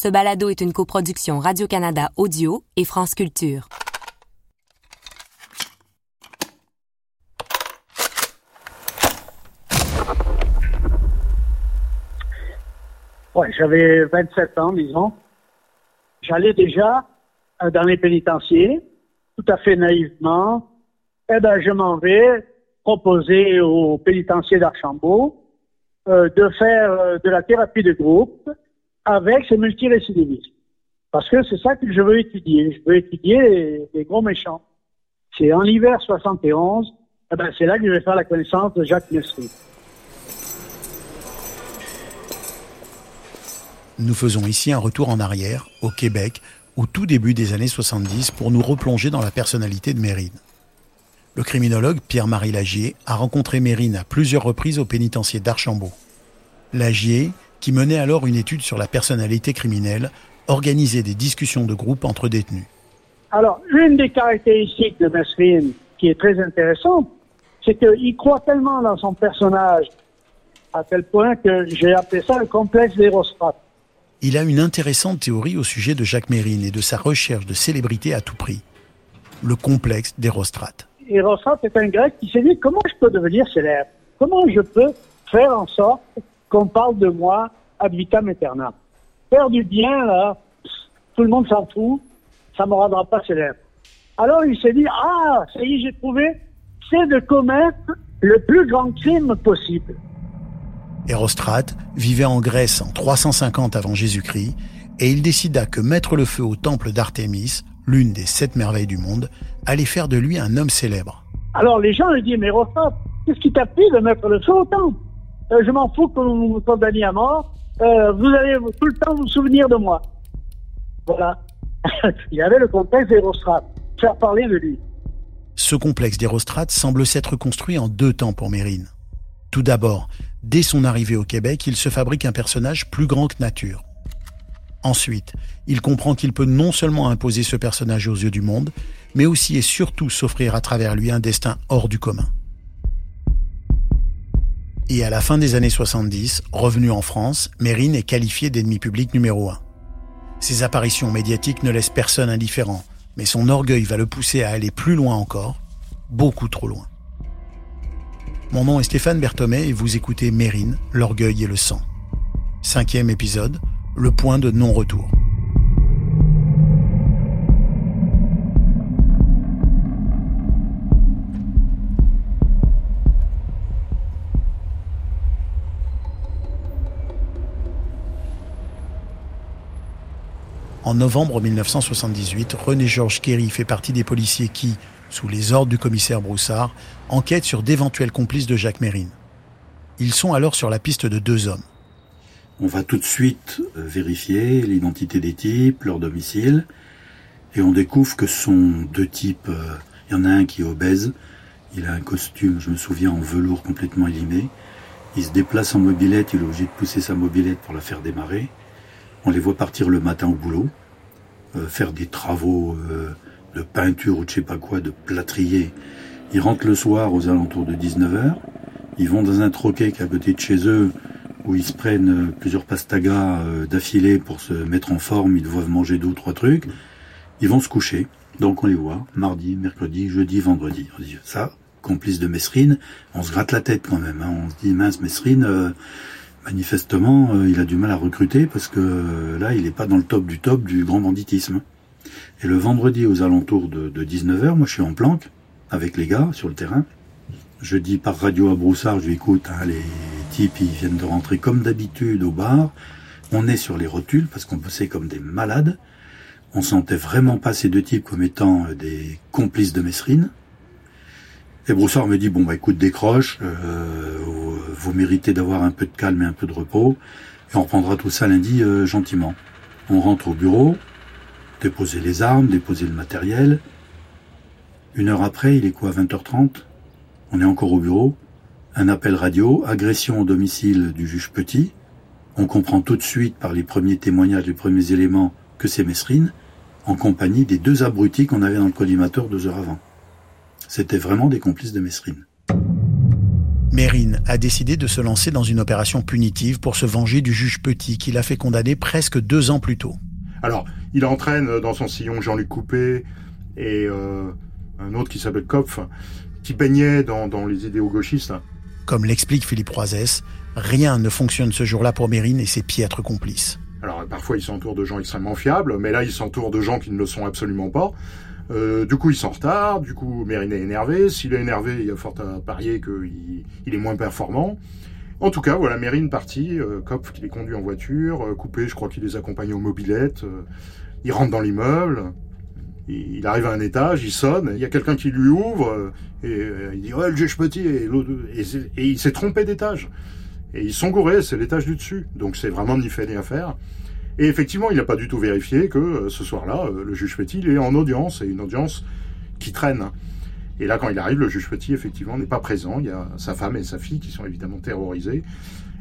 Ce balado est une coproduction Radio-Canada Audio et France Culture. Ouais, j'avais 27 ans, disons. J'allais déjà euh, dans les pénitenciers, tout à fait naïvement. Eh ben, je m'en vais proposer au pénitencier d'Archambault euh, de faire euh, de la thérapie de groupe avec ces multirécidivistes. Parce que c'est ça que je veux étudier. Je veux étudier les, gros méchants. C'est en l'hiver 71, eh ben, c'est là que je vais faire la connaissance de Jacques Messry. Nous faisons ici un retour en arrière, au Québec, au tout début des années 70, pour nous replonger dans la personnalité de Mérine. Le criminologue Pierre-Marie Lagier a rencontré Mérine à plusieurs reprises au pénitencier d'Archambault. Lagier, qui menait alors une étude sur la personnalité criminelle, organisait des discussions de groupe entre détenus. Alors, une des caractéristiques de Mesrine qui est très intéressante, c'est qu'il croit tellement dans son personnage à tel point que j'ai appelé ça le complexe d'Hérostrate. Il a une intéressante théorie au sujet de Jacques Mérine et de sa recherche de célébrité à tout prix. Le complexe d'Hérostrate. Hérostrate est un grec qui s'est dit comment je peux devenir célèbre? Comment je peux faire en sorte qu'on parle de moi ad vitam aeternam Faire du bien, là, tout le monde s'en fout, ça ne me rendra pas célèbre. Alors il s'est dit, ah, ça y est, j'ai trouvé, c'est de commettre le plus grand crime possible. Hérostrate vivait en Grèce en 350 avant Jésus-Christ et il décida que mettre le feu au temple d'Artémis, l'une des sept merveilles du monde, allait faire de lui un homme célèbre. Alors les gens lui disent, mais Hérostrate, qu'est-ce qui t'a pris de mettre le feu au temple? Euh, Je m'en fous que vous me condamniez à mort, euh, vous allez tout le temps vous souvenir de moi. Voilà. il y avait le complexe d'Hérostrate, faire parler de lui. Ce complexe d'Hérostrate semble s'être construit en deux temps pour Mérine. Tout d'abord, dès son arrivée au Québec, il se fabrique un personnage plus grand que nature. Ensuite, il comprend qu'il peut non seulement imposer ce personnage aux yeux du monde, mais aussi et surtout s'offrir à travers lui un destin hors du commun. Et à la fin des années 70, revenu en France, Mérine est qualifié d'ennemi public numéro un. Ses apparitions médiatiques ne laissent personne indifférent, mais son orgueil va le pousser à aller plus loin encore, beaucoup trop loin. Mon nom est Stéphane Berthomé et vous écoutez Mérine, l'orgueil et le sang. Cinquième épisode, le point de non-retour. En novembre 1978, René-Georges Kerry fait partie des policiers qui, sous les ordres du commissaire Broussard, enquête sur d'éventuels complices de Jacques Mérine. Ils sont alors sur la piste de deux hommes. On va tout de suite euh, vérifier l'identité des types, leur domicile, et on découvre que sont deux types. Euh, il y en a un qui est obèse, il a un costume, je me souviens, en velours complètement élimé. Il se déplace en mobilette, il est obligé de pousser sa mobilette pour la faire démarrer. On les voit partir le matin au boulot, euh, faire des travaux de peinture ou de je sais pas quoi, de plâtrier. Ils rentrent le soir aux alentours de 19h. Ils vont dans un troquet qui est à côté de chez eux où ils se prennent plusieurs pastagas euh, d'affilée pour se mettre en forme. Ils doivent manger deux ou trois trucs. Ils vont se coucher. Donc on les voit mardi, mercredi, jeudi, vendredi. On dit ça, complice de Messrine, on se gratte la tête quand même. Hein. On se dit mince Messrine, euh, manifestement, euh, il a du mal à recruter parce que là, il n'est pas dans le top du top du grand banditisme. Et le vendredi aux alentours de, 19h, moi je suis en planque avec les gars sur le terrain. Je dis par radio à Broussard, je lui écoute, hein, les types ils viennent de rentrer comme d'habitude au bar. On est sur les rotules parce qu'on bossait comme des malades. On sentait vraiment pas ces deux types comme étant euh, des complices de Messrine. Et Broussard me dit, bon bah écoute, décroche, euh, vous méritez d'avoir un peu de calme et un peu de repos, et on reprendra tout ça lundi euh, gentiment. On rentre au bureau, déposer les armes, déposer le matériel. Une heure après, il est quoi, 20h30 On est encore au bureau. Un appel radio, agression au domicile du juge Petit. On comprend tout de suite par les premiers témoignages, les premiers éléments que c'est Messrine, en compagnie des deux abrutis qu'on avait dans le collimateur deux heures avant. C'était vraiment des complices de Messrine. Mérine a décidé de se lancer dans une opération punitive pour se venger du juge Petit qui l'a fait condamner presque deux ans plus tôt. Alors, il entraîne dans son sillon Jean-Luc Coupé et euh, un autre qui s'appelle Kopf, qui baignait dans, les idéaux gauchistes. Comme l'explique Philippe Roisès, rien ne fonctionne ce jour-là pour Mérine et ses piètres complices. Alors parfois il s'entoure de gens extrêmement fiables, mais là il s'entoure de gens qui ne le sont absolument pas. Euh, du coup, ils sont en retard. Du coup, Mérine est énervé. S'il est énervé, il y a fort à parier qu'il il est moins performant. En tout cas, voilà, Mérine parti. Euh, Kopf qui les conduit en voiture. Euh, Coupé, je crois qu'il les accompagne aux mobilettes. Euh, il rentre dans l'immeuble. Il, arrive à un étage, il sonne. Il y a quelqu'un qui lui ouvre. et il dit Ouais, le juge petit. Et, il s'est trompé d'étage. Et ils sont gourés, c'est l'étage du dessus. Donc c'est vraiment ni fait ni à. Et effectivement, il n'a pas du tout vérifié que euh, ce soir-là, euh, le juge Petit est en audience, et une audience qui traîne. Et là, quand il arrive, le juge Petit, effectivement, n'est pas présent. Il y a sa femme et sa fille qui sont évidemment terrorisées.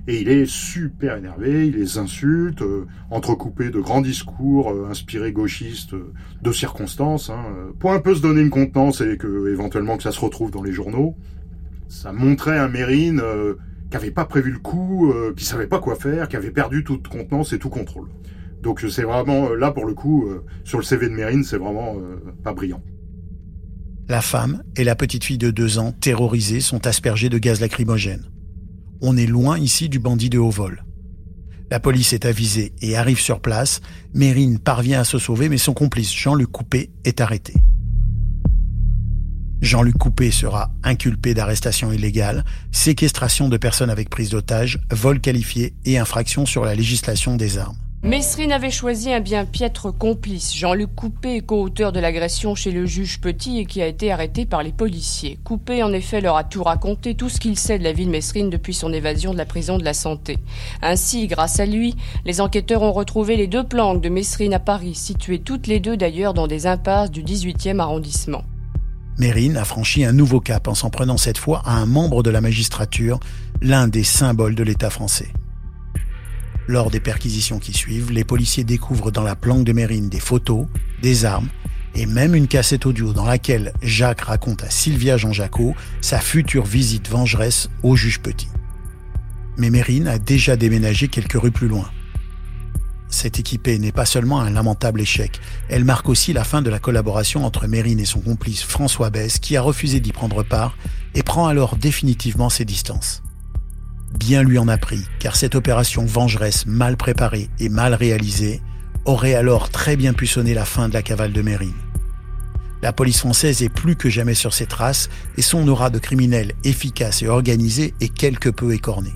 Et il est super énervé, il les insulte, euh, entrecoupé de grands discours inspirés gauchistes de circonstances, hein, pour un peu se donner une contenance et que éventuellement que ça se retrouve dans les journaux. Ça montrait un Mérine qui n'avait pas prévu le coup, euh, qui savait pas quoi faire, qui avait perdu toute contenance et tout contrôle. Donc c'est vraiment, euh, là pour le coup, euh, sur le CV de Mérine, c'est vraiment pas brillant. La femme et la petite fille de deux ans, terrorisées, sont aspergées de gaz lacrymogène. On est loin ici du bandit de haut vol. La police est avisée et arrive sur place. Mérine parvient à se sauver, mais son complice Jean-Luc Coupé est arrêté. Jean-Luc Coupé sera inculpé d'arrestation illégale, séquestration de personnes avec prise d'otage, vol qualifié et infraction sur la législation des armes. Mesrine avait choisi un bien piètre complice, Jean-Luc Coupé, co-auteur de l'agression chez le juge Petit et qui a été arrêté par les policiers. Coupé, en effet, leur a tout raconté, tout ce qu'il sait de la vie de Mesrine depuis son évasion de la prison de la Santé. Ainsi, grâce à lui, les enquêteurs ont retrouvé les deux planques de Mesrine à Paris, situées toutes les deux d'ailleurs dans des impasses du 18e arrondissement. Mérine a franchi un nouveau cap en s'en prenant cette fois à un membre de la magistrature, l'un des symboles de l'État français. Lors des perquisitions qui suivent, les policiers découvrent dans la planque de Mérine des photos, des armes et même une cassette audio dans laquelle Jacques raconte à Sylvia Jean-Jacques sa future visite vengeresse au juge Petit. Mais Mérine a déjà déménagé quelques rues plus loin. Cette équipée n'est pas seulement un lamentable échec, elle marque aussi la fin de la collaboration entre Mérine et son complice François Besse qui a refusé d'y prendre part et prend alors définitivement ses distances. Bien lui en a pris, car cette opération vengeresse mal préparée et mal réalisée aurait alors très bien pu sonner la fin de la cavale de Mérine. La police française est plus que jamais sur ses traces et son aura de criminel efficace et organisé est quelque peu écornée.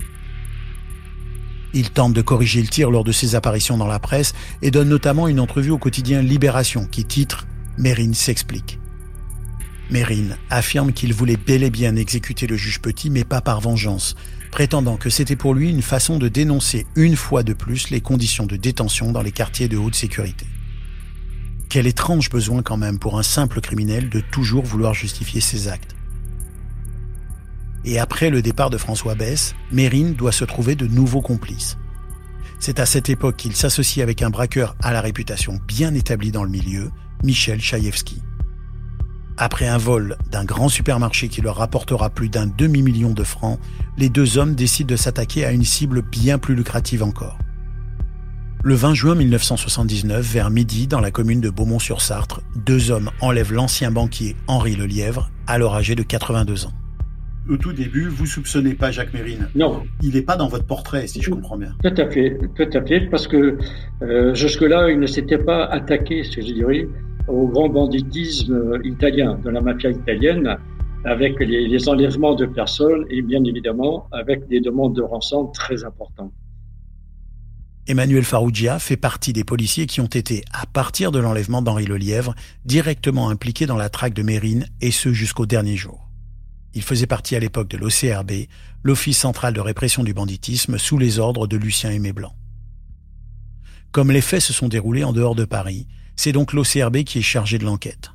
Il tente de corriger le tir lors de ses apparitions dans la presse et donne notamment une entrevue au quotidien Libération qui titre Mérine s'explique. Mérine affirme qu'il voulait bel et bien exécuter le juge Petit, mais pas par vengeance, prétendant que c'était pour lui une façon de dénoncer une fois de plus les conditions de détention dans les quartiers de haute sécurité. Quel étrange besoin quand même pour un simple criminel de toujours vouloir justifier ses actes. Et après le départ de François Besse, Mérine doit se trouver de nouveaux complices. C'est à cette époque qu'il s'associe avec un braqueur à la réputation bien établie dans le milieu, Michel Chaïevski. Après un vol d'un grand supermarché qui leur rapportera plus d'un demi-million de francs, les deux hommes décident de s'attaquer à une cible bien plus lucrative encore. Le 20 juin 1979, vers midi, dans la commune de Beaumont-sur-Sartre, deux hommes enlèvent l'ancien banquier Henri Lelièvre, alors âgé de 82 ans au tout début, vous soupçonnez pas Jacques Mérine Non. Il n'est pas dans votre portrait, si je comprends bien. Tout à fait, tout à fait, parce que euh, jusque-là, il ne s'était pas attaqué, je dirais, au grand banditisme italien, de la mafia italienne, avec les, les enlèvements de personnes et bien évidemment avec des demandes de rançon très importantes. Emmanuel Farrugia fait partie des policiers qui ont été, à partir de l'enlèvement d'Henri Lelièvre, directement impliqués dans la traque de Mérine, et ce jusqu'au dernier jour. Il faisait partie à l'époque de l'OCRB, l'Office central de répression du banditisme, sous les ordres de Lucien Aimé Blanc. Comme les faits se sont déroulés en dehors de Paris, c'est donc l'OCRB qui est chargé de l'enquête.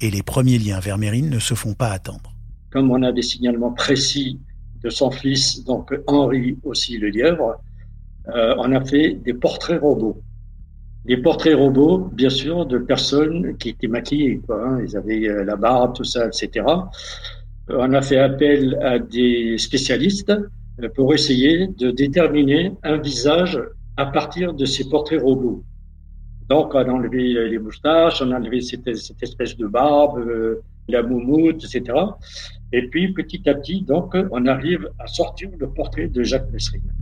Et les premiers liens vers Mérine ne se font pas attendre. Comme on a des signalements précis de son fils, donc Henri aussi le lièvre, euh, on a fait des portraits robots. Des portraits robots, bien sûr, de personnes qui étaient maquillées. Hein. Ils avaient euh, la barbe, tout ça, etc. On a fait appel à des spécialistes pour essayer de déterminer un visage à partir de ces portraits robots. Donc, on a enlevé les moustaches, on a enlevé cette, espèce de barbe, euh, la moumoute, etc. Et puis, petit à petit, donc, on arrive à sortir le portrait de Jacques Messrine.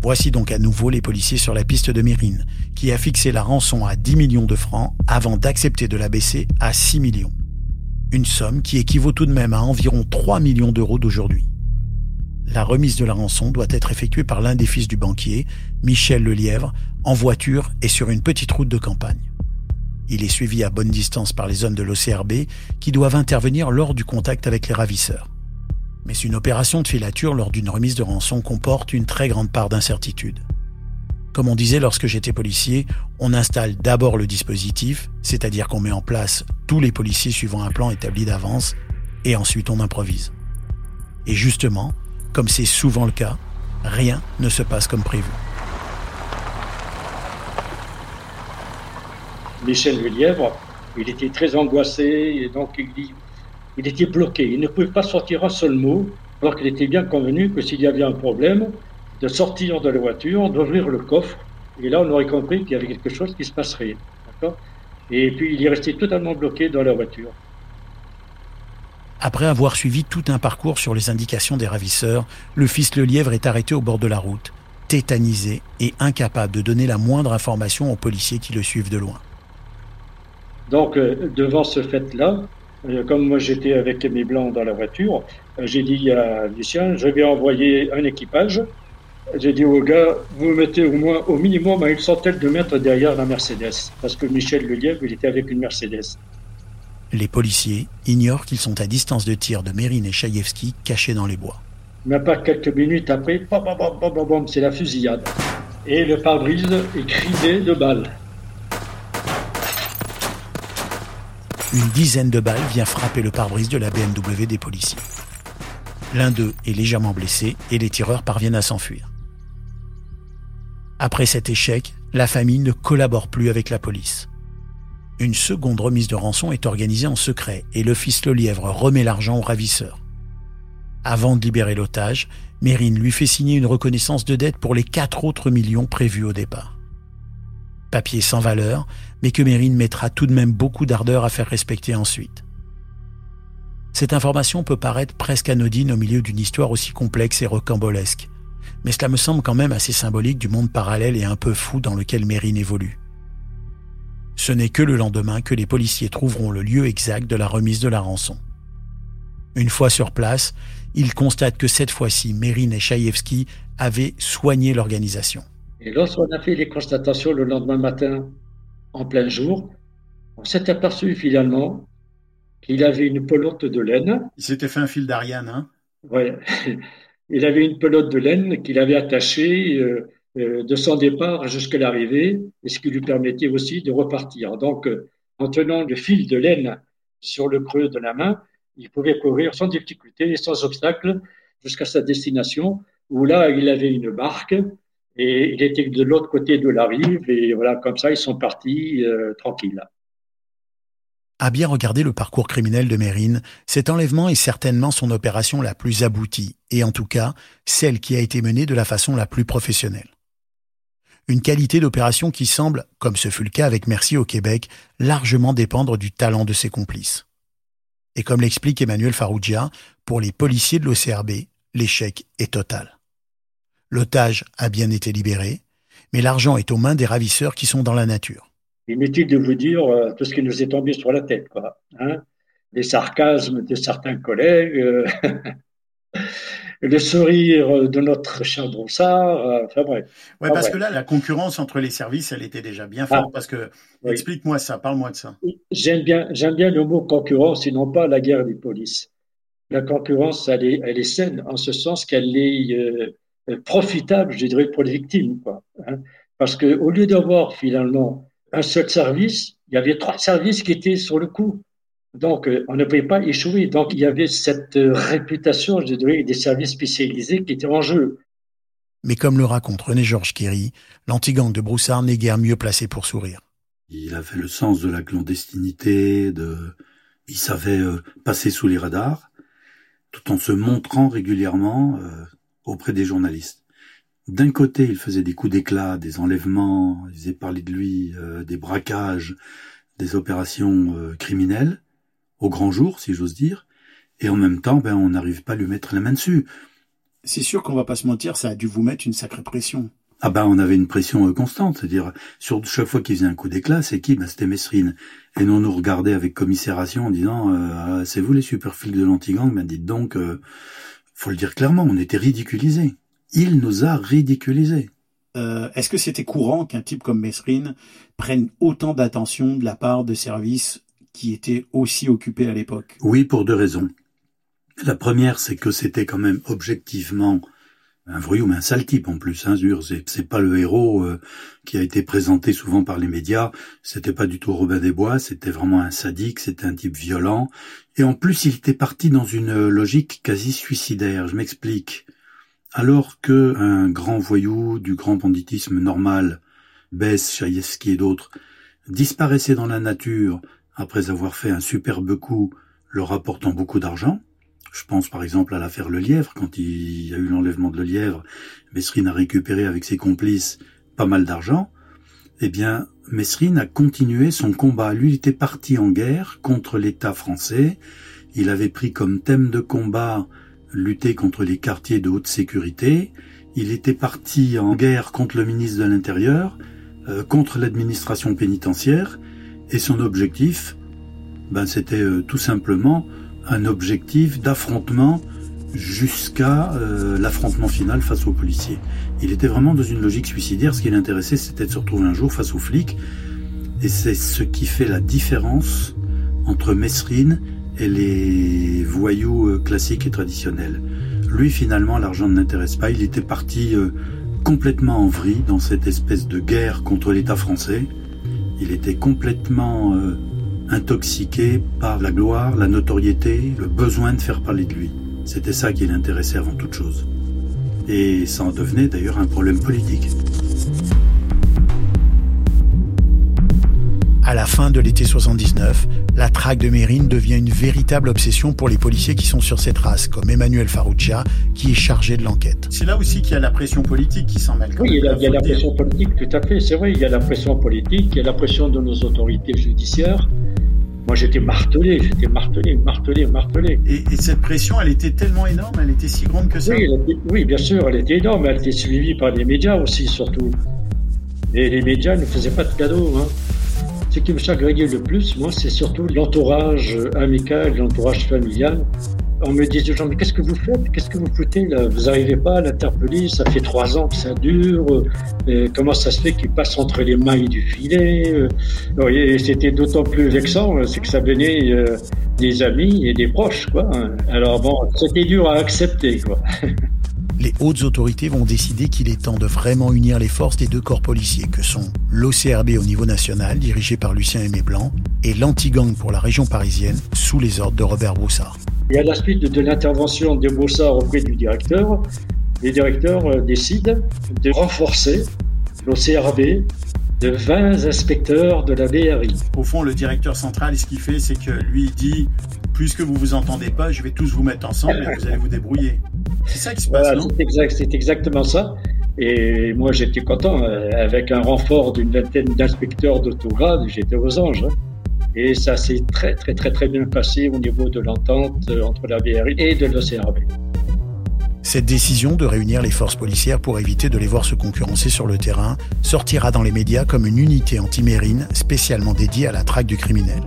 Voici donc à nouveau les policiers sur la piste de Mérine, qui a fixé la rançon à 10 millions de francs avant d'accepter de la baisser à 6 millions. Une somme qui équivaut tout de même à environ 3 millions d'euros d'aujourd'hui. La remise de la rançon doit être effectuée par l'un des fils du banquier, Michel Lelièvre, en voiture et sur une petite route de campagne. Il est suivi à bonne distance par les hommes de l'OCRB qui doivent intervenir lors du contact avec les ravisseurs. Mais une opération de filature lors d'une remise de rançon comporte une très grande part d'incertitude. Comme on disait lorsque j'étais policier, on installe d'abord le dispositif, c'est-à-dire qu'on met en place tous les policiers suivant un plan établi d'avance, et ensuite on improvise. Et justement, comme c'est souvent le cas, rien ne se passe comme prévu. Michel Lelièvre, il était très angoissé et donc il était bloqué. Il ne pouvait pas sortir un seul mot, alors qu'il était bien convenu que s'il y avait un problème, de sortir de la voiture, d'ouvrir le coffre, et là on aurait compris qu'il y avait quelque chose qui se passerait. Et puis il est resté totalement bloqué dans la voiture. Après avoir suivi tout un parcours sur les indications des ravisseurs, le fils Le Lièvre est arrêté au bord de la route, tétanisé et incapable de donner la moindre information aux policiers qui le suivent de loin. Donc, euh, devant ce fait-là, euh, comme moi j'étais avec mes blancs dans la voiture, euh, j'ai dit à Lucien, je vais envoyer un équipage. J'ai dit au gars, vous me mettez au moins au minimum à une centaine de mètres derrière la Mercedes, parce que Michel Lelièvre, il était avec une Mercedes. Les policiers ignorent qu'ils sont à distance de tir de Mérine et Chaïevski cachés dans les bois. Mais pas quelques minutes après, c'est la fusillade. Et le pare-brise est criblé de balles. Une dizaine de balles vient frapper le pare-brise de la BMW des policiers. L'un d'eux est légèrement blessé et les tireurs parviennent à s'enfuir. Après cet échec, la famille ne collabore plus avec la police. Une seconde remise de rançon est organisée en secret et le fils Lelièvre remet l'argent au ravisseur. Avant de libérer l'otage, Mérine lui fait signer une reconnaissance de dette pour les quatre autres millions prévus au départ. Papier sans valeur, mais que Mérine mettra tout de même beaucoup d'ardeur à faire respecter ensuite. Cette information peut paraître presque anodine au milieu d'une histoire aussi complexe et rocambolesque, mais cela me semble quand même assez symbolique du monde parallèle et un peu fou dans lequel Mérine évolue. Ce n'est que le lendemain que les policiers trouveront le lieu exact de la remise de la rançon. Une fois sur place, ils constatent que cette fois-ci, Mérine et Chaïevski avaient soigné l'organisation. Et lorsqu'on a fait les constatations le lendemain matin, en plein jour, on s'est aperçu finalement qu'il avait une pelote de laine. Il s'était fait un fil d'Ariane, hein Oui. Il avait une pelote de laine qu'il avait attachée euh, euh, de son départ jusqu'à l'arrivée, et ce qui lui permettait aussi de repartir. Donc, euh, en tenant le fil de laine sur le creux de la main, il pouvait courir sans difficulté et sans obstacle jusqu'à sa destination, où là, il avait une barque et il était de l'autre côté de la rive, et voilà, comme ça, ils sont partis euh, tranquilles. À bien regarder le parcours criminel de Mérine, cet enlèvement est certainement son opération la plus aboutie, et en tout cas, celle qui a été menée de la façon la plus professionnelle une qualité d'opération qui semble, comme ce fut le cas avec Merci au Québec, largement dépendre du talent de ses complices. Et comme l'explique Emmanuel Farougia, pour les policiers de l'OCRB, l'échec est total. L'otage a bien été libéré, mais l'argent est aux mains des ravisseurs qui sont dans la nature. Inutile de vous dire euh, tout ce qui nous est tombé sur la tête, quoi. Hein les sarcasmes de certains collègues, euh, le sourire de notre cher Broussard. Euh, enfin bref. Ouais, parce que là, la concurrence entre les services, elle était déjà bien forte. Ah. parce que, explique-moi ça, parle-moi de ça. J'aime bien, j'aime bien le mot concurrence et non pas la guerre des polices. La concurrence, elle est, elle est saine en ce sens qu'elle est euh, profitable, je dirais, pour les victimes, quoi. Hein. parce que au lieu d'avoir finalement un seul service, il y avait trois services qui étaient sur le coup. Donc, euh, on ne pouvait pas échouer. Donc, il y avait cette euh, réputation, je dirais, des services spécialisés qui étaient en jeu. Mais comme le raconte René-Georges Kéry, l'antigang de Broussard n'est guère mieux placé pour sourire. Il avait le sens de la clandestinité, de... il savait euh, passer sous les radars, tout en se montrant régulièrement auprès des journalistes. D'un côté, il faisait des coups d'éclat, des enlèvements, il faisait parler de lui, des braquages, des opérations criminelles, au grand jour, si j'ose dire, et en même temps, ben, on n'arrive pas à lui mettre la main dessus. C'est sûr qu'on va pas se mentir, ça a dû vous mettre une sacrée pression. Ah ben, on avait une pression euh, constante, c'est-à-dire sur chaque fois qu'il faisait un coup d'éclat, c'est qui? Ben, C'était Messrine. Et nous, on nous regardait avec commisération en disant euh, ah, c'est vous les superfils de l'antigang? Ben dites donc, euh, faut le dire clairement, on était ridiculisés. Il nous a ridiculisés. Est-ce que c'était courant qu'un type comme Messrine prenne autant d'attention de la part de services qui étaient aussi occupés à l'époque? Oui, pour deux raisons. La première, c'est que c'était quand même objectivement un voyou, mais un sale type en plus. Hein, c'est pas le héros euh, qui a été présenté souvent par les médias. C'était pas du tout Robin des Bois. C'était vraiment un sadique. C'était un type violent. Et en plus, il était parti dans une logique quasi suicidaire. Je m'explique. Alors que un grand voyou du grand banditisme normal, Bess, Chaïevski et d'autres, disparaissait dans la nature après avoir fait un superbe coup, leur apportant beaucoup d'argent, je pense par exemple à l'affaire Le Lièvre, quand il y a eu l'enlèvement de Le Lièvre, Messrine a récupéré avec ses complices pas mal d'argent. Eh bien, Messrine a continué son combat. Lui, il était parti en guerre contre l'État français. Il avait pris comme thème de combat lutter contre les quartiers de haute sécurité. Il était parti en guerre contre le ministre de l'Intérieur, euh, contre l'administration pénitentiaire, et son objectif, ben, c'était euh, tout simplement un objectif d'affrontement jusqu'à euh, l'affrontement final face aux policiers. Il était vraiment dans une logique suicidaire. Ce qui l'intéressait, c'était de se retrouver un jour face aux flics. Et c'est ce qui fait la différence entre Messrine et les voyous euh, classiques et traditionnels. Lui, finalement, l'argent ne l'intéresse pas. Il était parti euh, complètement en vrille dans cette espèce de guerre contre l'État français. Il était complètement intoxiqué par la gloire, la notoriété, le besoin de faire parler de lui. C'était ça qui l'intéressait avant toute chose. Et ça en devenait d'ailleurs un problème politique. À la fin de l'été 79, la traque de Mérine devient une véritable obsession pour les policiers qui sont sur ses traces, comme Emmanuel Farrugia, qui est chargé de l'enquête. C'est là aussi qu'il y a la pression politique qui s'en mêle. Oui, il y a, il y a la pression politique, tout à fait. C'est vrai, il y a la pression politique, il y a la pression de nos autorités judiciaires. Moi, j'étais martelé, j'étais martelé, martelé, martelé. Et, et, cette pression, elle était tellement énorme, elle était si grande que ça? Oui, oui, bien sûr, elle était énorme. Elle était suivie par les médias aussi, surtout. Et les médias ne faisaient pas de cadeaux. Hein. Ce qui me chagrinait le plus, moi, c'est surtout l'entourage amical, l'entourage familial on me disait gens, mais qu'est-ce que vous faites? Qu'est-ce que vous foutez là? Vous n'arrivez pas à l'interpeller Ça fait trois ans que ça dure. Euh, comment ça se fait qu'il passe entre les mailles du filet euh, Et c'était d'autant plus vexant, euh, c'est que ça venait des amis et des proches, quoi. Alors bon, c'était dur à accepter, quoi. les hautes autorités vont décider qu'il est temps de vraiment unir les forces des deux corps policiers que sont l'OCRB au niveau national, dirigé par Lucien Aimé Blanc, et l'anti-gang pour la région parisienne, sous les ordres de Robert Broussard. Et à la suite de l'intervention de Broussard auprès du directeur, les directeurs euh, décident de renforcer l'OCRB de 20 inspecteurs de la BRI. Au fond, le directeur central, ce qu'il fait, c'est que lui dit puisque vous vous entendez pas, je vais tous vous mettre ensemble et vous allez vous débrouiller. C'est ça qui se passe, C'est exact, exactement ça. Et moi, j'étais content. Euh, avec un renfort d'une vingtaine d'inspecteurs d'autograde, j'étais aux anges. Hein. Et ça s'est très, très, très, très bien passé au niveau de l'entente euh, entre la BRI et de l'OCRB. Cette décision de réunir les forces policières pour éviter de les voir se concurrencer sur le terrain sortira dans les médias comme une unité anti-mérine spécialement dédiée à la traque du criminel.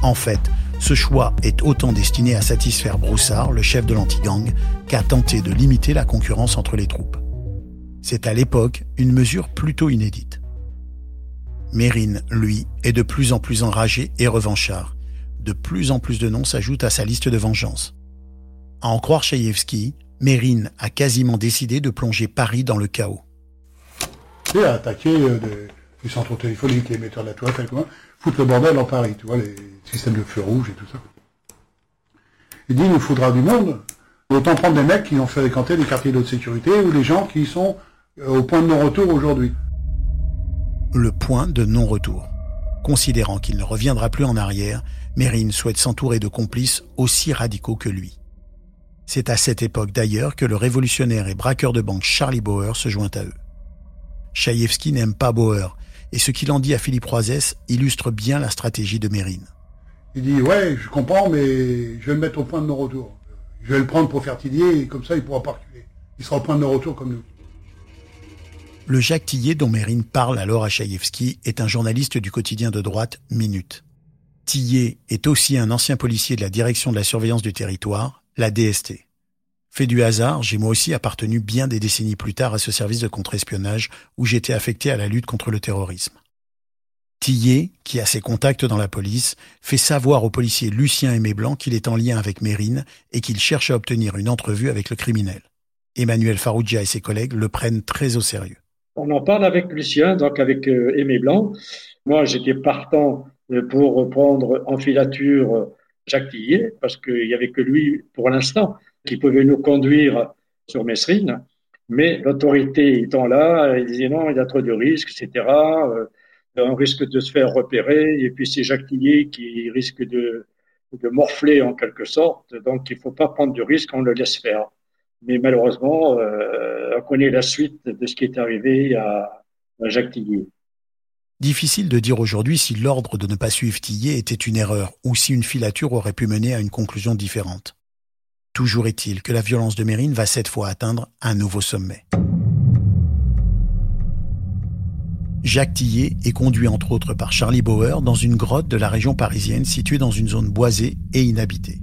En fait, ce choix est autant destiné à satisfaire Broussard, le chef de l'anti-gang, qu'à tenter de limiter la concurrence entre les troupes. C'est à l'époque une mesure plutôt inédite. Mérine, lui, est de plus en plus enragé et revanchard. De plus en plus de noms s'ajoutent à sa liste de vengeance. À en croire Chaïevski, Mérine a quasiment décidé de plonger Paris dans le chaos. Il a attaqué euh, des, de la toile, foutre le bordel en Paris, tu vois, les systèmes de feux rouges et tout ça. Il dit, il nous faudra du monde. Autant prendre des mecs qui ont fait fréquenté des quartiers de sécurité ou des gens qui sont euh, au point de non-retour aujourd'hui. Le point de non-retour. Considérant qu'il ne reviendra plus en arrière, Mérine souhaite s'entourer de complices aussi radicaux que lui. C'est à cette époque d'ailleurs que le révolutionnaire et braqueur de banque Charlie Bauer se joint à eux. Chaïevski n'aime pas Bauer, et ce qu'il en dit à Philippe Roisès illustre bien la stratégie de Mérine. Il dit Ouais, je comprends, mais je vais me mettre au point de non-retour. Je vais le prendre pour faire Tillier, et comme ça, il pourra pas reculer. Il sera au point de non-retour comme nous. Le Jacques Tillier dont Mérine parle alors à Chaïevski est un journaliste du quotidien de droite Minute. Tillier est aussi un ancien policier de la direction de la surveillance du territoire, la DST. Fait du hasard, j'ai moi aussi appartenu bien des décennies plus tard à ce service de contre-espionnage où j'étais affecté à la lutte contre le terrorisme. Tillet, qui a ses contacts dans la police, fait savoir au policier Lucien Aimé Blanc qu'il est en lien avec Mérine et qu'il cherche à obtenir une entrevue avec le criminel. Emmanuel Farougia et ses collègues le prennent très au sérieux. On en parle avec Lucien, donc avec euh, Aimé Blanc. Moi, j'étais partant euh, pour reprendre en filature euh, Jacques Tillet, parce qu'il n'y avait que lui, pour l'instant, qui pouvait nous conduire sur Messrine. Mais l'autorité étant là, il disait non, il y a trop de risques, etc on risque de se faire repérer, et puis c'est Jacques Tillier qui risque de, morfler en quelque sorte, donc il ne faut pas prendre de risque, on le laisse faire. Mais malheureusement, euh, on connaît la suite de ce qui est arrivé à, Jacques Tillier. Difficile de dire aujourd'hui si l'ordre de ne pas suivre Tillier était une erreur ou si une filature aurait pu mener à une conclusion différente. Toujours est-il que la violence de Mérine va cette fois atteindre un nouveau sommet. Jacques Tillet est conduit entre autres par Charlie Bauer dans une grotte de la région parisienne située dans une zone boisée et inhabitée.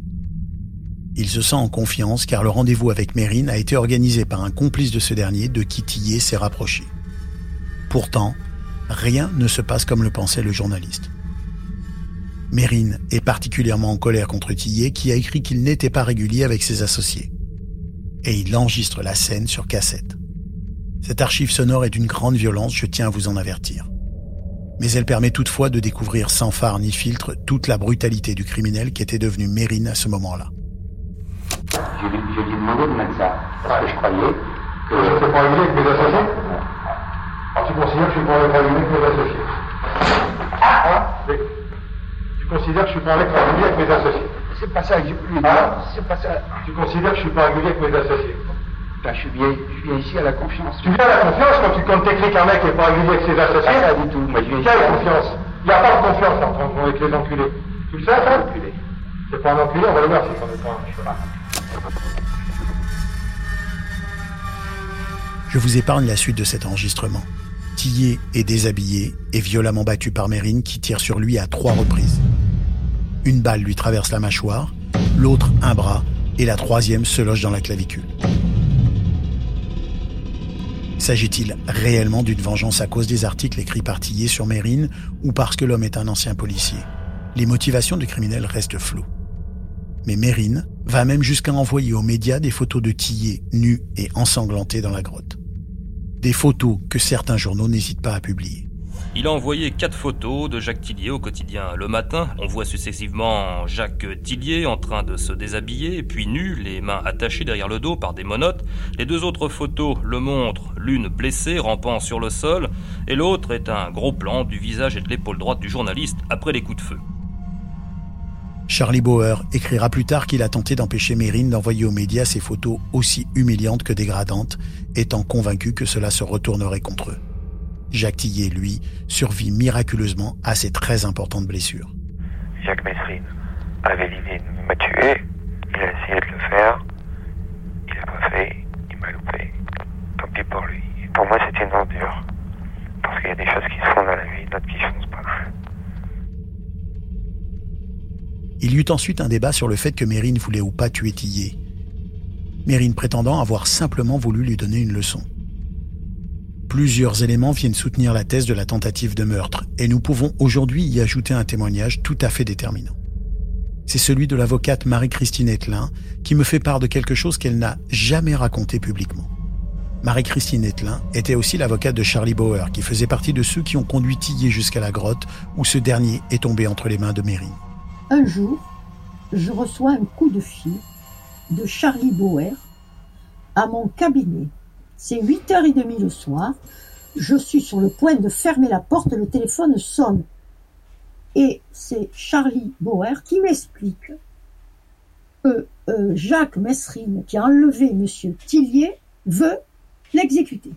Il se sent en confiance car le rendez-vous avec Mérine a été organisé par un complice de ce dernier de qui Tillet s'est rapproché. Pourtant, rien ne se passe comme le pensait le journaliste. Mérine est particulièrement en colère contre Tillet qui a écrit qu'il n'était pas régulier avec ses associés. Et il enregistre la scène sur cassette. Cette archive sonore est d'une grande violence, je tiens à vous en avertir. Mais elle permet toutefois de découvrir sans phare ni filtre toute la brutalité du criminel qui était devenu Mérine à ce moment-là. J'ai dû demander de mettre ça, parce que je croyais que... Je ne pas régulier avec mes associés? Alors tu considères que je suis pas régulier avec mes associés? Ah oui. Tu considères que je suis pas régulier avec mes associés C'est pas ça que je ah C'est pas ça. Tu considères que je suis pas régulier avec mes associés je, suis bien, je viens ici à la confiance. Tu viens à la confiance quand tu comptes t'écris qu'un mec n'est pas régulier avec ses associés Pas du tout. Moi, je viens Quelle confiance Il n'y a pas de confiance entre avec les enculés. Tu le sais, ça Enculé. C'est pas un enculé, on va le voir si c'en est pas un. Je vous épargne la suite de cet enregistrement. Tillet est déshabillé et violemment battu par Mérine qui tire sur lui à trois reprises. Une balle lui traverse la mâchoire, l'autre un bras et la troisième se loge dans la clavicule. S'agit-il réellement d'une vengeance à cause des articles écrits par Tillet sur Mérine ou parce que l'homme est un ancien policier? Les motivations du criminel restent floues. Mais Mérine va même jusqu'à envoyer aux médias des photos de Tillet nu et ensanglanté dans la grotte. Des photos que certains journaux n'hésitent pas à publier. Il a envoyé quatre photos de Jacques Tillier au quotidien. Le matin, on voit successivement Jacques Tillier en train de se déshabiller, puis nu, les mains attachées derrière le dos par des monotes. Les deux autres photos le montrent, l'une blessée, rampant sur le sol, et l'autre est un gros plan du visage et de l'épaule droite du journaliste après les coups de feu. Charlie Bauer écrira plus tard qu'il a tenté d'empêcher Mérine d'envoyer aux médias ces photos aussi humiliantes que dégradantes, étant convaincu que cela se retournerait contre eux. Jacques Tillet, lui, survit miraculeusement à ces très importantes blessures. Jacques Messrine avait l'idée de me tuer. Il a essayé de le faire. Il n'a pas fait. Il m'a loupé. Tant pis pour lui. pour moi, c'était une ordure. Parce qu'il y a des choses qui se font dans la vie, d'autres qui ne se font pas. Il y eut ensuite un débat sur le fait que Mérine voulait ou pas tuer Tillet. Mérine prétendant avoir simplement voulu lui donner une leçon. Plusieurs éléments viennent soutenir la thèse de la tentative de meurtre, et nous pouvons aujourd'hui y ajouter un témoignage tout à fait déterminant. C'est celui de l'avocate Marie-Christine Etlin, qui me fait part de quelque chose qu'elle n'a jamais raconté publiquement. Marie-Christine Etlin était aussi l'avocate de Charlie Bauer, qui faisait partie de ceux qui ont conduit Tillet jusqu'à la grotte, où ce dernier est tombé entre les mains de Mérine. Un jour, je reçois un coup de fil de Charlie Bauer à mon cabinet. C'est 8h30 le soir. Je suis sur le point de fermer la porte, le téléphone sonne. Et c'est Charlie Bauer qui m'explique que euh, Jacques Messrine, qui a enlevé M. Tillier, veut l'exécuter.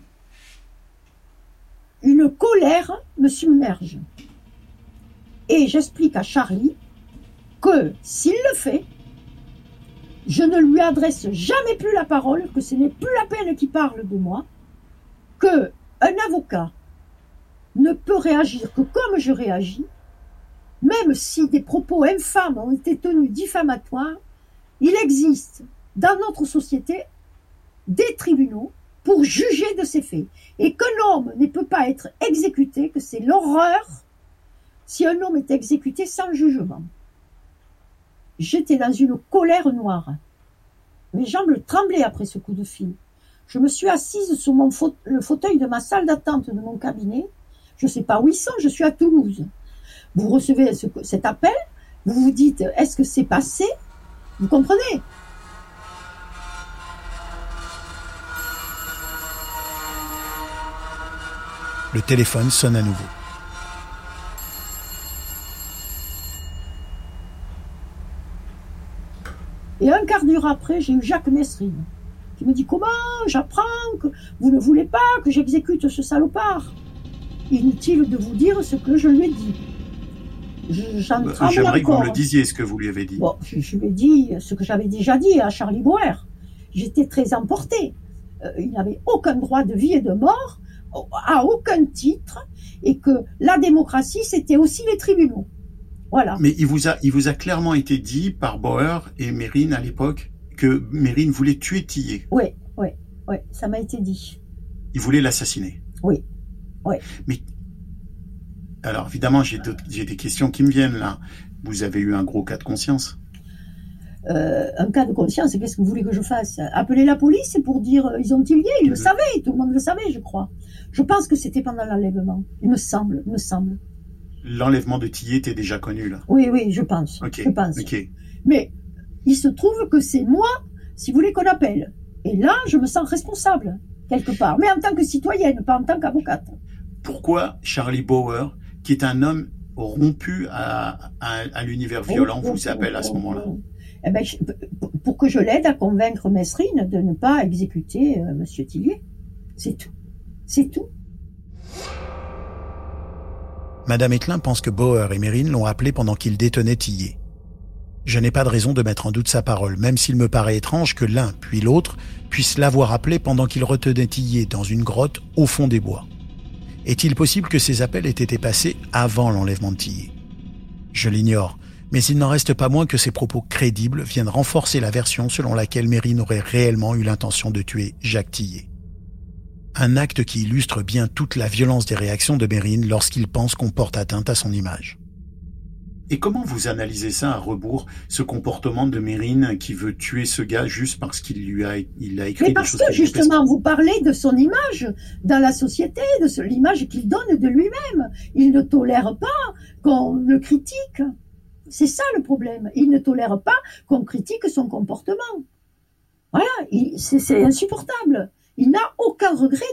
Une colère me submerge. Et j'explique à Charlie que s'il le fait, je ne lui adresse jamais plus la parole, que ce n'est plus la peine qu'il parle de moi, que un avocat ne peut réagir que comme je réagis, même si des propos infâmes ont été tenus diffamatoires, il existe dans notre société des tribunaux pour juger de ces faits. Et qu'un homme ne peut pas être exécuté, que c'est l'horreur si un homme est exécuté sans jugement. J'étais dans une colère noire. Mes jambes tremblaient après ce coup de fil. Je me suis assise sur le fauteuil de ma salle d'attente de mon cabinet. Je ne sais pas où ils sont, je suis à Toulouse. Vous recevez cet appel, vous vous dites, est-ce que c'est passé? Vous comprenez? Le téléphone sonne à nouveau. Après, j'ai eu Jacques Messrine qui me dit Comment J'apprends que vous ne voulez pas que j'exécute ce salopard? Inutile de vous dire ce que je lui ai dit. Bah, j'aimerais que vous le disiez, ce que vous lui avez dit. Bon, je, lui ai dit ce que j'avais déjà dit à Charlie Boer. J'étais très emporté. Euh, il n'avait aucun droit de vie et de mort, à aucun titre, et que la démocratie, c'était aussi les tribunaux. Voilà. Mais il vous a, il vous a clairement été dit par Bauer et Mérine à l'époque que Mérine voulait tuer Tillet. Oui, oui, oui, ça m'a été dit. Il voulait l'assassiner. Oui, oui. Mais alors évidemment, j'ai des questions qui me viennent là. Vous avez eu un gros cas de conscience. Euh, un cas de conscience, qu'est-ce que vous voulez que je fasse? Appeler la police pour dire euh, ils ont Tillier Ils le savaient, tout le monde le savait, je crois. Je pense que c'était pendant l'enlèvement. Il me semble, il me semble l'enlèvement de Tillet était déjà connu là. Oui, oui, je pense. Je pense. Mais il se trouve que c'est moi, si vous voulez, qu'on appelle. Et là, je me sens responsable, quelque part. Mais en tant que citoyenne, pas en tant qu'avocate. Pourquoi Charlie Bauer, qui est un homme rompu à, à, l'univers violent, vous appelle à ce moment-là? eh ben, Pour que je l'aide à convaincre Mesrine de ne pas exécuter euh, Monsieur Tillier. C'est tout. C'est tout. Madame Etlin pense que Bauer et Mérine l'ont appelé pendant qu'il détenait Tillet. Je n'ai pas de raison de mettre en doute sa parole, même s'il me paraît étrange que l'un puis l'autre puisse l'avoir appelé pendant qu'il retenait dans une grotte au fond des bois. Est-il possible que ces appels aient été passés avant l'enlèvement de Tillet? Je l'ignore, mais il n'en reste pas moins que ces propos crédibles viennent renforcer la version selon laquelle Mérine aurait réellement eu l'intention de tuer Jacques Tillet. Un acte qui illustre bien toute la violence des réactions de Mérine lorsqu'il pense qu'on porte atteinte à son image. Et comment vous analysez ça à rebours, ce comportement de Mérine qui veut tuer ce gars juste parce qu'il lui a, il a écrit Mais parce que justement, vous parlez de son image dans la société, de l'image qu'il donne de lui-même. Il ne tolère pas qu'on le critique. C'est ça le problème. Il ne tolère pas qu'on critique son comportement. Voilà, c'est insupportable. Il n'a aucun regret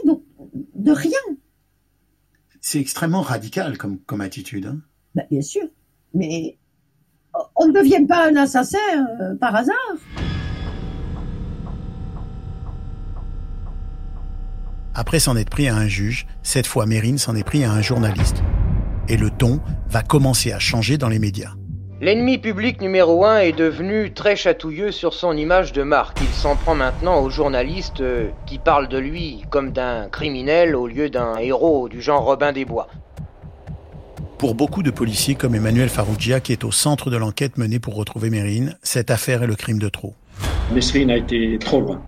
de, rien. C'est extrêmement radical comme, comme attitude. Hein. Ben, bien sûr. Mais on ne devient pas un assassin euh, par hasard. Après s'en être pris à un juge, cette fois Mérine s'en est pris à un journaliste. Et le ton va commencer à changer dans les médias. L'ennemi public numéro un est devenu très chatouilleux sur son image de marque. Il s'en prend maintenant aux journalistes euh, qui parlent de lui comme d'un criminel au lieu d'un héros du genre Robin des Bois. Pour beaucoup de policiers comme Emmanuel Farougia, qui est au centre de l'enquête menée pour retrouver Mérine, cette affaire est le crime de trop. Mérine a été trop loin.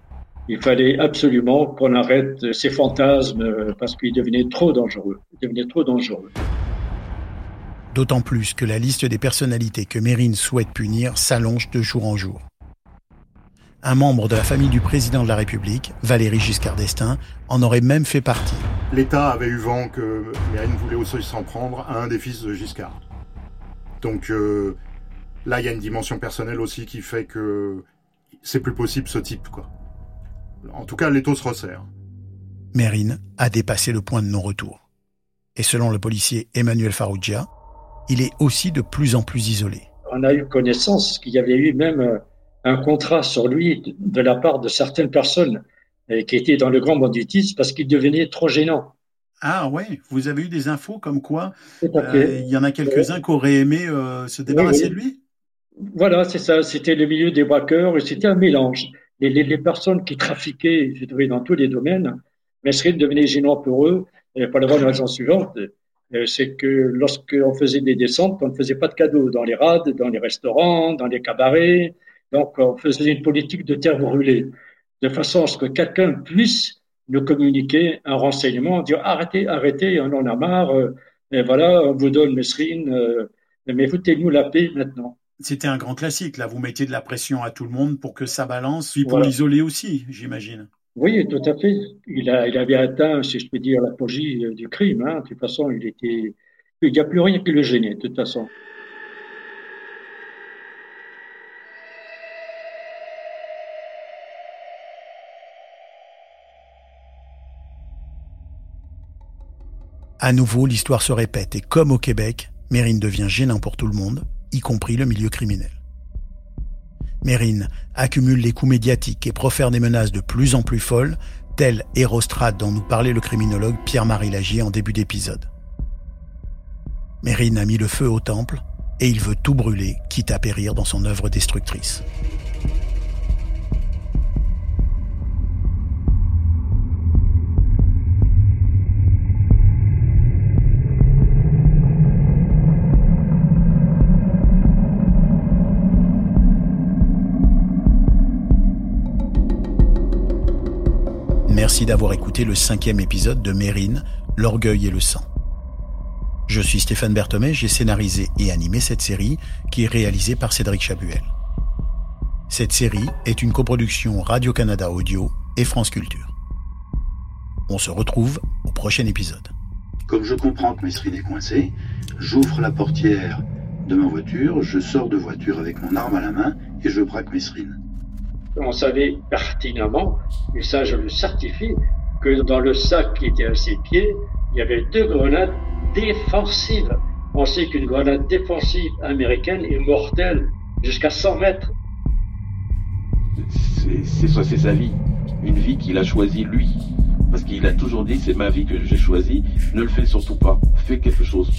Il fallait absolument qu'on arrête ces fantasmes parce qu'il devenait trop dangereux. Il devenait trop dangereux. D'autant plus que la liste des personnalités que Mérine souhaite punir s'allonge de jour en jour. Un membre de la famille du président de la République, Valéry Giscard d'Estaing, en aurait même fait partie. L'État avait eu vent que Mérine voulait aussi s'en prendre à un des fils de Giscard. Donc euh, là, il y a une dimension personnelle aussi qui fait que c'est plus possible ce type, quoi. En tout cas, l'étau se resserre. Mérine a dépassé le point de non-retour. Et selon le policier Emmanuel Farougia, il est aussi de plus en plus isolé. On a eu connaissance qu'il y avait eu même un contrat sur lui de la part de certaines personnes euh, qui étaient dans le grand banditisme parce qu'il devenait trop gênant. Ah ouais, vous avez eu des infos comme quoi euh, il y en a quelques-uns qui auraient aimé euh, se débarrasser de lui? Voilà, c'est ça. C'était le milieu des braqueurs et c'était un mélange. Les, les, les, personnes qui trafiquaient, je dirais, dans tous les domaines, Mesrine devenait gênant pour eux, et pour la bonne raison suivante, c'est que lorsqu'on faisait des descentes, on ne faisait pas de cadeaux dans les rades, dans les restaurants, dans les cabarets. Donc, on faisait une politique de terre brûlée, de façon à ce que quelqu'un puisse nous communiquer un renseignement, dire arrêtez, arrêtez, on en a marre, euh, et voilà, on vous donne Mesrine, euh, mais foutez-nous la paix maintenant. C'était un grand classique, là, vous mettiez de la pression à tout le monde pour que ça balance, puis pour l'isoler aussi, j'imagine. Oui, tout à fait. Il, a, il avait atteint, si je peux dire, l'apogée euh, du crime. Hein. De toute façon, il était, il n'y a plus rien qui le gênait, de toute façon. À nouveau, l'histoire se répète et comme au Québec, Mérine devient gênant pour tout le monde, y compris le milieu criminel. Mérine accumule les coups médiatiques et profère des menaces de plus en plus folles, tel Hérostrate dont nous parlait le criminologue Pierre-Marie Lagier en début d'épisode. Mérine a mis le feu au temple et il veut tout brûler, quitte à périr dans son œuvre destructrice. D'avoir écouté le cinquième épisode de Mérine, L'orgueil et le sang. Je suis Stéphane Berthomé, j'ai scénarisé et animé cette série qui est réalisée par Cédric Chabuel. Cette série est une coproduction Radio-Canada Audio et France Culture. On se retrouve au prochain épisode. Comme je comprends que Mesrine est coincée, j'ouvre la portière de ma voiture, je sors de voiture avec mon arme à la main et je braque Mesrine on savait pertinemment, et ça je le certifie, que dans le sac qui était à ses pieds, il y avait deux grenades défensives. On sait qu'une grenade défensive américaine est mortelle jusqu'à 100 mètres. C'est sa vie, une vie qu'il a choisie lui. Parce qu'il a toujours dit c'est ma vie que j'ai choisie, ne le fais surtout pas, fais quelque chose.